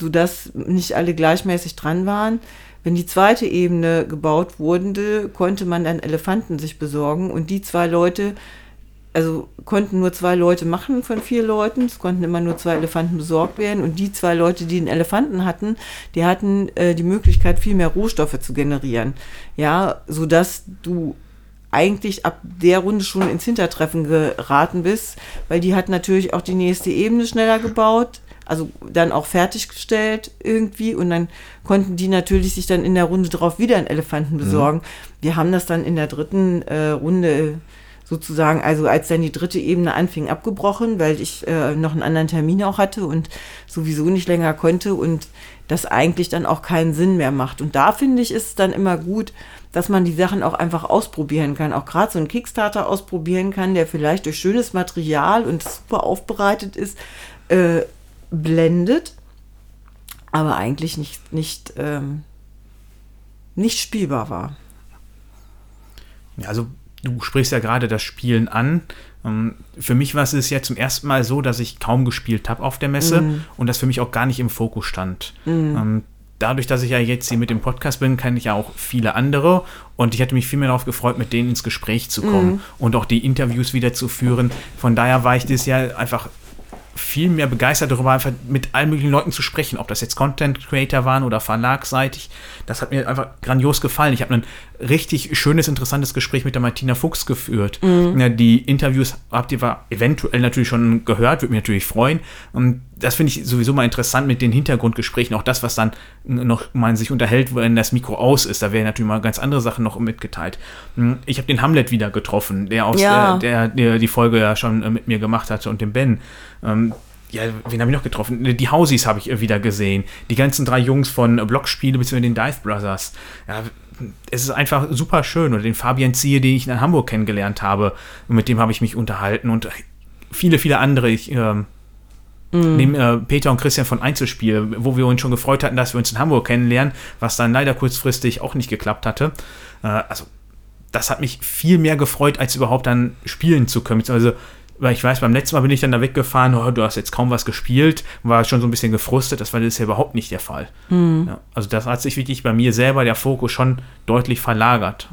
Sodass nicht alle gleichmäßig dran waren. Wenn die zweite Ebene gebaut wurde, konnte man dann Elefanten sich besorgen und die zwei Leute, also konnten nur zwei Leute machen von vier Leuten, es konnten immer nur zwei Elefanten besorgt werden und die zwei Leute, die den Elefanten hatten, die hatten äh, die Möglichkeit, viel mehr Rohstoffe zu generieren. Ja, sodass du eigentlich ab der Runde schon ins Hintertreffen geraten bist, weil die hat natürlich auch die nächste Ebene schneller gebaut, also dann auch fertiggestellt irgendwie und dann konnten die natürlich sich dann in der Runde drauf wieder einen Elefanten besorgen. Wir haben das dann in der dritten äh, Runde sozusagen, also als dann die dritte Ebene anfing, abgebrochen, weil ich äh, noch einen anderen Termin auch hatte und sowieso nicht länger konnte und das eigentlich dann auch keinen Sinn mehr macht. Und da finde ich, ist es dann immer gut, dass man die Sachen auch einfach ausprobieren kann. Auch gerade so ein Kickstarter ausprobieren kann, der vielleicht durch schönes Material und super aufbereitet ist, äh, blendet, aber eigentlich nicht, nicht, ähm, nicht spielbar war. Ja, also du sprichst ja gerade das Spielen an. Ähm, Für mich war es ja zum ersten Mal so, dass ich kaum gespielt habe auf der Messe und das für mich auch gar nicht im Fokus stand. Ähm, Dadurch, dass ich ja jetzt hier mit dem Podcast bin, kenne ich ja auch viele andere und ich hätte mich viel mehr darauf gefreut, mit denen ins Gespräch zu kommen und auch die Interviews wieder zu führen. Von daher war ich dieses Jahr einfach viel mehr begeistert darüber, einfach mit allen möglichen Leuten zu sprechen, ob das jetzt Content Creator waren oder verlagsseitig. Das hat mir einfach grandios gefallen. Ich habe ein richtig schönes, interessantes Gespräch mit der Martina Fuchs geführt. Ja, die Interviews habt ihr eventuell natürlich schon gehört, würde mich natürlich freuen. Und das finde ich sowieso mal interessant mit den Hintergrundgesprächen, auch das, was dann noch man sich unterhält, wenn das Mikro aus ist. Da werden natürlich mal ganz andere Sachen noch mitgeteilt. Ich habe den Hamlet wieder getroffen, der aus Ja. äh, der, der die Folge ja schon äh, mit mir gemacht hatte und dem Ben. Ähm, ja, wen habe ich noch getroffen? Die Hausies habe ich äh, wieder gesehen. Die ganzen drei Jungs von äh, Blockspiele bzw. den Dive Brothers. Ja, es ist einfach super schön. Oder den Fabian Ziehe, den ich in Hamburg kennengelernt habe. Und mit dem habe ich mich unterhalten. Und viele, viele andere. Ich, ähm, Neben äh, Peter und Christian von Einzelspiel, wo wir uns schon gefreut hatten, dass wir uns in Hamburg kennenlernen, was dann leider kurzfristig auch nicht geklappt hatte. Äh, also, das hat mich viel mehr gefreut, als überhaupt dann spielen zu können. Also, weil ich weiß, beim letzten Mal bin ich dann da weggefahren, oh, du hast jetzt kaum was gespielt, war schon so ein bisschen gefrustet, das war das ja überhaupt nicht der Fall. Ja, also das hat sich wirklich bei mir selber der Fokus schon deutlich verlagert.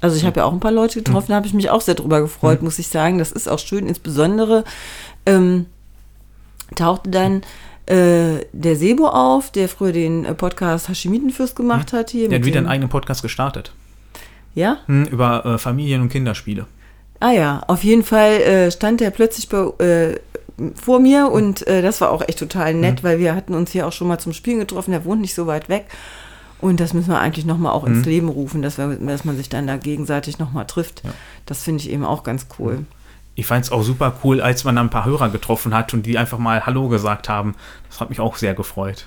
Also ich habe ja auch ein paar Leute getroffen, da habe ich mich auch sehr drüber gefreut, muss ich sagen. Das ist auch schön, insbesondere ähm, tauchte dann äh, der Sebo auf, der früher den äh, Podcast Hashimitenfürst gemacht hat hier. Der hat wieder einen eigenen Podcast gestartet. Ja? Hm, über äh, Familien- und Kinderspiele. Ah ja, auf jeden Fall äh, stand der plötzlich bei, äh, vor mir und äh, das war auch echt total nett, weil wir hatten uns hier auch schon mal zum Spielen getroffen, der wohnt nicht so weit weg. Und das müssen wir eigentlich nochmal auch ins Leben rufen, dass, wir, dass man sich dann da gegenseitig nochmal trifft. Das finde ich eben auch ganz cool. Ich fand es auch super cool, als man dann ein paar Hörer getroffen hat und die einfach mal Hallo gesagt haben. Das hat mich auch sehr gefreut.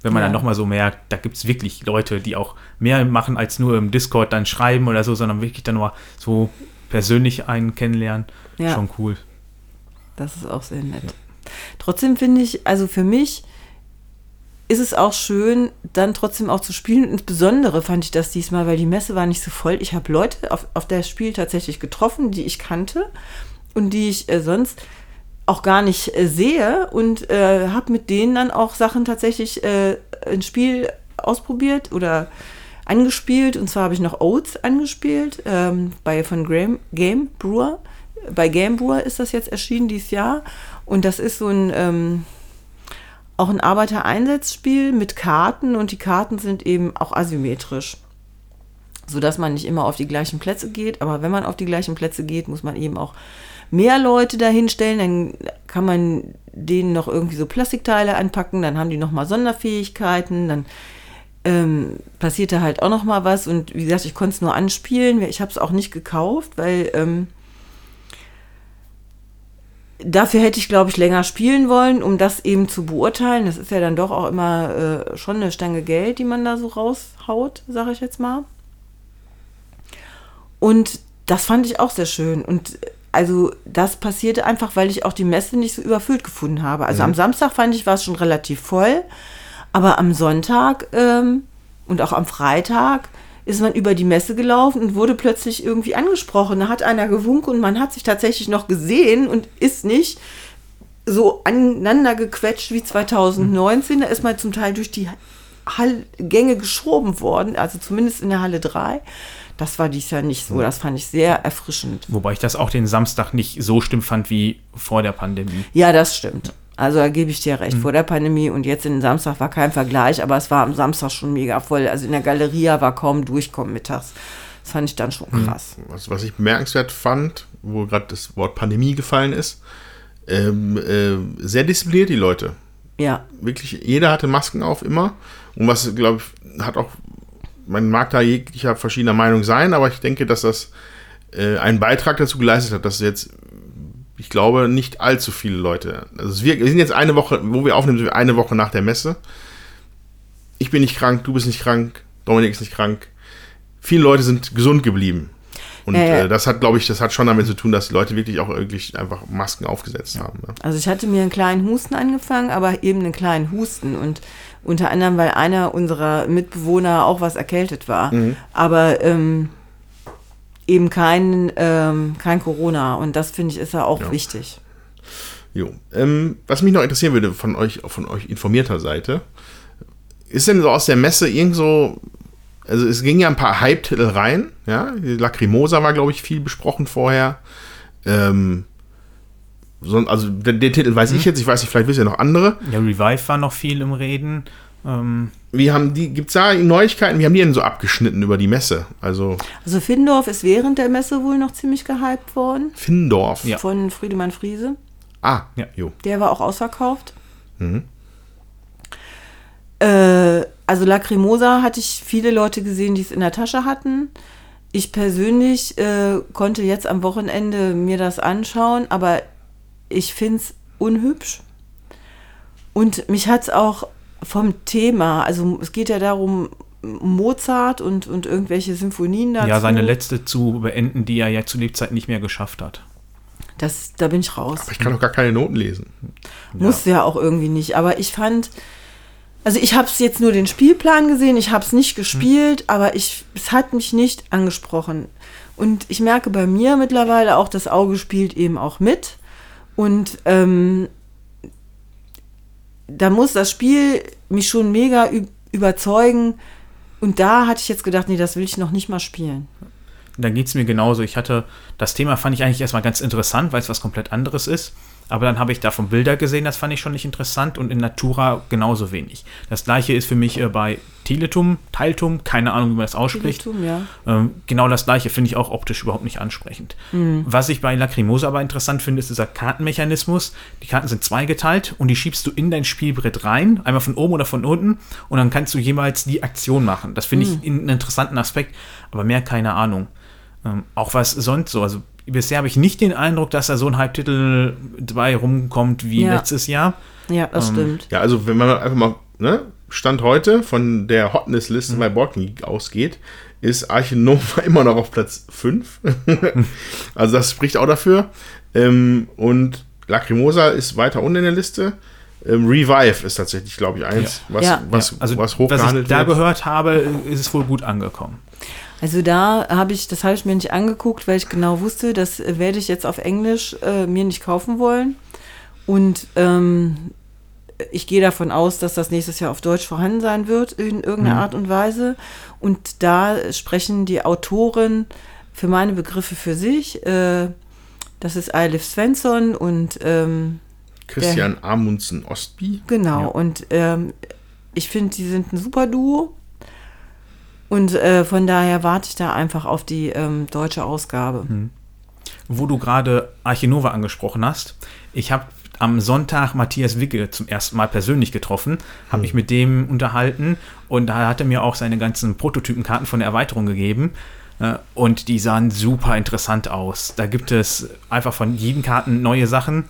Wenn man Ja. dann nochmal so merkt, da gibt es wirklich Leute, die auch mehr machen als nur im Discord dann schreiben oder so, sondern wirklich dann nur so persönlich einen kennenlernen. Ja. Schon cool. Das ist auch sehr nett. Trotzdem finde ich, also für mich ist es auch schön, dann trotzdem auch zu spielen. Und insbesondere fand ich das diesmal, weil die Messe war nicht so voll. Ich habe Leute auf, auf das Spiel tatsächlich getroffen, die ich kannte und die ich äh, sonst auch gar nicht äh, sehe und äh, habe mit denen dann auch Sachen tatsächlich äh, ein Spiel ausprobiert oder angespielt. Und zwar habe ich noch Oaths angespielt ähm, bei von Game, Game Brewer. Bei Game Brewer ist das jetzt erschienen dieses Jahr. Und das ist so ein ähm, auch ein Arbeitereinsatzspiel mit Karten und die Karten sind eben auch asymmetrisch. Sodass man nicht immer auf die gleichen Plätze geht, aber wenn man auf die gleichen Plätze geht, muss man eben auch mehr Leute dahinstellen, dann kann man denen noch irgendwie so Plastikteile anpacken, dann haben die nochmal Sonderfähigkeiten, dann ähm, passierte halt auch noch mal was und wie gesagt, ich konnte es nur anspielen, ich habe es auch nicht gekauft, weil ähm, dafür hätte ich, glaube ich, länger spielen wollen, um das eben zu beurteilen. Das ist ja dann doch auch immer äh, schon eine Stange Geld, die man da so raushaut, sage ich jetzt mal. Und das fand ich auch sehr schön. Und also das passierte einfach, weil ich auch die Messe nicht so überfüllt gefunden habe. Also am Samstag fand ich, war es schon relativ voll. Aber am Sonntag ähm, und auch am Freitag ist man über die Messe gelaufen und wurde plötzlich irgendwie angesprochen. Da hat einer gewunken und man hat sich tatsächlich noch gesehen und ist nicht so aneinander gequetscht wie 2019. Da ist man zum Teil durch die Hall Gänge geschoben worden, also zumindest in der Halle 3. Das war dies Jahr nicht so. Das fand ich sehr erfrischend. Wobei ich das auch den Samstag nicht so schlimm fand wie vor der Pandemie. Ja, das stimmt. Also da gebe ich dir recht. Vor der Pandemie und jetzt in den Samstag war kein Vergleich, aber es war am Samstag schon mega voll. Also in der Galeria war kaum Durchkommen mittags. Das fand ich dann schon krass. Was, was ich bemerkenswert fand, wo gerade das Wort Pandemie gefallen ist, ähm, äh, sehr diszipliniert die Leute. Ja, Wirklich, jeder hatte Masken auf immer. Und was, glaube ich, hat auch, man mag da jeglicher verschiedener Meinung sein, aber ich denke, dass das äh, einen Beitrag dazu geleistet hat, dass jetzt, ich glaube, nicht allzu viele Leute, also wir, wir sind jetzt eine Woche, wo wir aufnehmen, sind wir eine Woche nach der Messe. Ich bin nicht krank, du bist nicht krank, Dominik ist nicht krank. Viele Leute sind gesund geblieben. Und Ja, ja. Äh, das hat, glaube ich, das hat schon damit zu tun, dass die Leute wirklich auch wirklich einfach Masken aufgesetzt haben. Ne? also ich hatte mir einen kleinen Husten angefangen, aber eben einen kleinen Husten und unter anderem, weil einer unserer Mitbewohner auch was erkältet war. Aber ähm, eben kein, ähm, kein Corona und das finde ich ist ja auch Ja. wichtig. Jo. Ähm, was mich noch interessieren würde von euch, von euch informierter Seite, ist denn so aus der Messe irgend so, also es ging ja ein paar Hype-Titel rein, ja, Lacrimosa war, glaube ich, viel besprochen vorher. Ähm, so, also den, den Titel weiß ich jetzt, ich weiß nicht, vielleicht wissen ja noch andere. Ja, Revive war noch viel im Reden. Ähm, Wie haben die, gibt es da Neuigkeiten? Wie haben die denn so abgeschnitten über die Messe? Also Also Findorf ist während der Messe wohl noch ziemlich gehypt worden. Findorf. Ja. Von Friedemann Friese. Ah, Ja. jo. Der war auch ausverkauft. Mhm. Äh, also Lacrimosa hatte ich viele Leute gesehen, die es in der Tasche hatten. Ich persönlich äh, konnte jetzt am Wochenende mir das anschauen, aber ich finde es unhübsch. Und mich hat es auch vom Thema, also es geht ja darum, Mozart und, und irgendwelche Symphonien dazu. ja, seine letzte zu beenden, die er ja zu Lebzeit nicht mehr geschafft hat. Das, da bin ich raus. Aber ich kann doch gar keine Noten lesen. Musste ja auch irgendwie nicht. Aber ich fand, also ich habe es jetzt nur den Spielplan gesehen, ich habe es nicht gespielt, aber ich, es hat mich nicht angesprochen. Und ich merke bei mir mittlerweile auch, das Auge spielt eben auch mit. Und ähm, da muss das Spiel mich schon mega überzeugen. Und da hatte ich jetzt gedacht, nee, das will ich noch nicht mal spielen. Da geht es mir genauso. Ich hatte, das Thema fand ich eigentlich erstmal ganz interessant, weil es was komplett anderes ist. Aber dann habe ich davon Bilder gesehen, das fand ich schon nicht interessant und in Natura genauso wenig. Das gleiche ist für mich äh, bei Teletum, Teiltum, keine Ahnung, wie man das ausspricht. Teletum, ja. Ähm, genau das gleiche finde ich auch optisch überhaupt nicht ansprechend. Was ich bei Lacrimosa aber interessant finde, ist dieser Kartenmechanismus. Die Karten sind zweigeteilt und die schiebst du in dein Spielbrett rein, einmal von oben oder von unten und dann kannst du jeweils die Aktion machen. Das finde ich einen interessanten Aspekt, aber mehr keine Ahnung. Ähm, auch was sonst so, also bisher habe ich nicht den Eindruck, dass da so ein Halbtitel dabei rumkommt wie Ja. letztes Jahr. Ja, das stimmt. Ja, also wenn man einfach mal, ne, Stand heute von der Hotness-Liste bei Board Geek ausgeht, ist Archinova immer noch auf Platz 5. also das spricht auch dafür. Ähm, und Lacrimosa ist weiter unten in der Liste. Ähm, Revive ist tatsächlich, glaube ich, eins, was, Ja. was, Ja, also was was ich hochgehandelt da wird. gehört habe, ist es wohl gut angekommen. Also da habe ich, das habe ich mir nicht angeguckt, weil ich genau wusste, das werde ich jetzt auf Englisch äh, mir nicht kaufen wollen. Und ähm, ich gehe davon aus, dass das nächstes Jahr auf Deutsch vorhanden sein wird in irgendeiner Art und Weise. Und da sprechen die Autoren für meine Begriffe für sich. Äh, das ist Eilif Svensson und ähm, Christian Amundsen Ostby. Genau, Ja. und ähm, ich finde, die sind ein super Duo. Und äh, von daher warte ich da einfach auf die ähm, deutsche Ausgabe. Wo du gerade Archinova angesprochen hast, ich habe am Sonntag Matthias Wicke zum ersten Mal persönlich getroffen, habe mich mit dem unterhalten und da hat er mir auch seine ganzen Prototypenkarten von der Erweiterung gegeben. äh, Und die sahen super interessant aus. Da gibt es einfach von jedem Karten neue Sachen.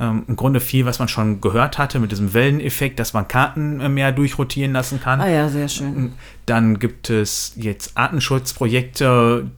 Ähm, Im Grunde viel, was man schon gehört hatte, mit diesem Welleneffekt, dass man Karten äh, mehr durchrotieren lassen kann. Ah ja, sehr schön. Dann gibt es jetzt Artenschutzprojekte,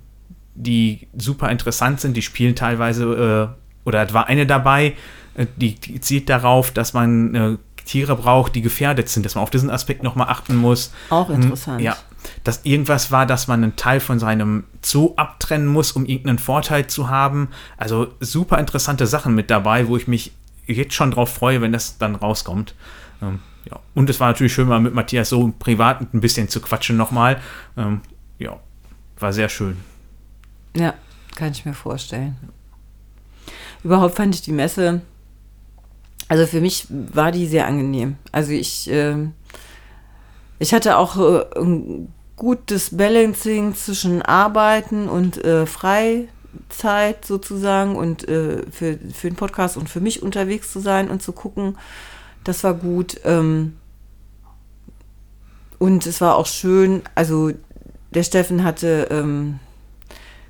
die super interessant sind. Die spielen teilweise, äh, oder es war eine dabei, äh, die, die zielt darauf, dass man äh, Tiere braucht, die gefährdet sind, dass man auf diesen Aspekt nochmal achten muss. Auch Hm, interessant. Ja, dass irgendwas war, dass man einen Teil von seinem Zoo abtrennen muss, um irgendeinen Vorteil zu haben. Also super interessante Sachen mit dabei, wo ich mich jetzt schon drauf freue, wenn das dann rauskommt. Ähm, ja. Und es war natürlich schön, mal mit Matthias so privat ein bisschen zu quatschen nochmal. Ähm, ja, war sehr schön. Ja, kann ich mir vorstellen. Überhaupt fand ich die Messe, also für mich war die sehr angenehm. Also ich, ähm, ich hatte auch äh, ein gutes Balancing zwischen Arbeiten und äh, Freizeit sozusagen und äh, für, für den Podcast und für mich unterwegs zu sein und zu gucken. Das war gut. Ähm, und es war auch schön, also der Steffen hatte ähm,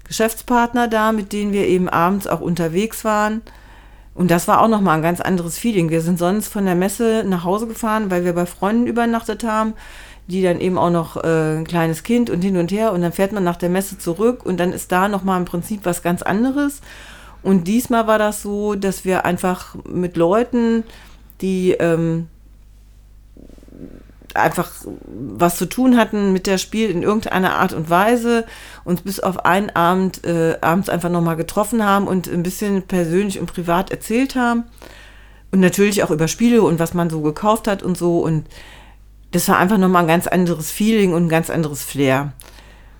Geschäftspartner da, mit denen wir eben abends auch unterwegs waren. Und das war auch nochmal ein ganz anderes Feeling. Wir sind sonst von der Messe nach Hause gefahren, weil wir bei Freunden übernachtet haben, die dann eben auch noch äh, ein kleines Kind und hin und her. Und dann fährt man nach der Messe zurück und dann ist da nochmal im Prinzip was ganz anderes. Und diesmal war das so, dass wir einfach mit Leuten, die ähm, einfach was zu tun hatten mit der Spiel in irgendeiner Art und Weise, uns bis auf einen Abend äh, abends einfach nochmal getroffen haben und ein bisschen persönlich und privat erzählt haben. Und natürlich auch über Spiele und was man so gekauft hat und so. Und das war einfach nochmal ein ganz anderes Feeling und ein ganz anderes Flair.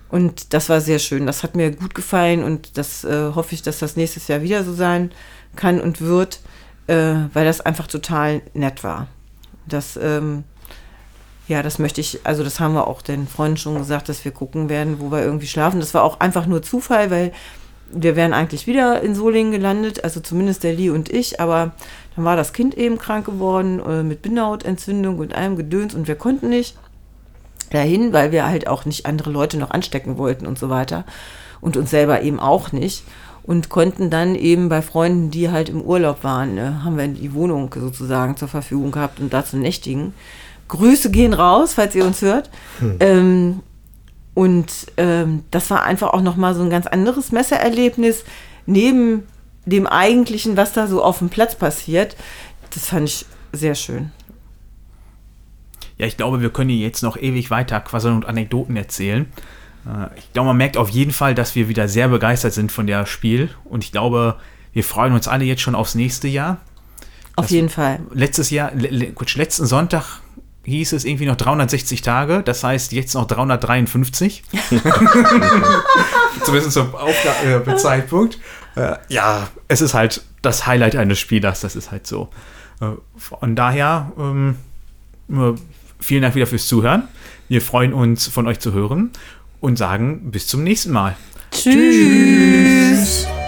Und das war sehr schön. Das hat mir gut gefallen und das äh, hoffe ich, dass das nächstes Jahr wieder so sein kann und wird, äh, weil das einfach total nett war. Das, ähm, ja, das möchte ich, also das haben wir auch den Freunden schon gesagt, dass wir gucken werden, wo wir irgendwie schlafen. Das war auch einfach nur Zufall, weil wir wären eigentlich wieder in Solingen gelandet, also zumindest der Lee und ich, aber dann war das Kind eben krank geworden äh, mit Bindehautentzündung und allem Gedöns und wir konnten nicht dahin, weil wir halt auch nicht andere Leute noch anstecken wollten und so weiter und uns selber eben auch nicht und konnten dann eben bei Freunden, die halt im Urlaub waren, ne, haben wir die Wohnung sozusagen zur Verfügung gehabt und da zu nächtigen. Grüße gehen raus, falls ihr uns hört. Hm. Ähm, und ähm, das war einfach auch nochmal so ein ganz anderes Messererlebnis neben dem eigentlichen, was da so auf dem Platz passiert. Das fand ich sehr schön. Ja, ich glaube, wir können hier jetzt noch ewig weiter quasseln und Anekdoten erzählen. Äh, ich glaube, man merkt auf jeden Fall, dass wir wieder sehr begeistert sind von der Spiel. Und ich glaube, wir freuen uns alle jetzt schon aufs nächste Jahr. Auf das jeden Fall. Letztes Jahr, letzten Sonntag hieß es irgendwie noch 360 Tage, das heißt jetzt noch 353. Zumindest zum Aufgabezeitpunkt. Äh, äh, ja, es ist halt das Highlight eines Spielers, das ist halt so. Äh, von daher, ähm, vielen Dank wieder fürs Zuhören. Wir freuen uns, von euch zu hören und sagen bis zum nächsten Mal. Tschüss. Tschüss.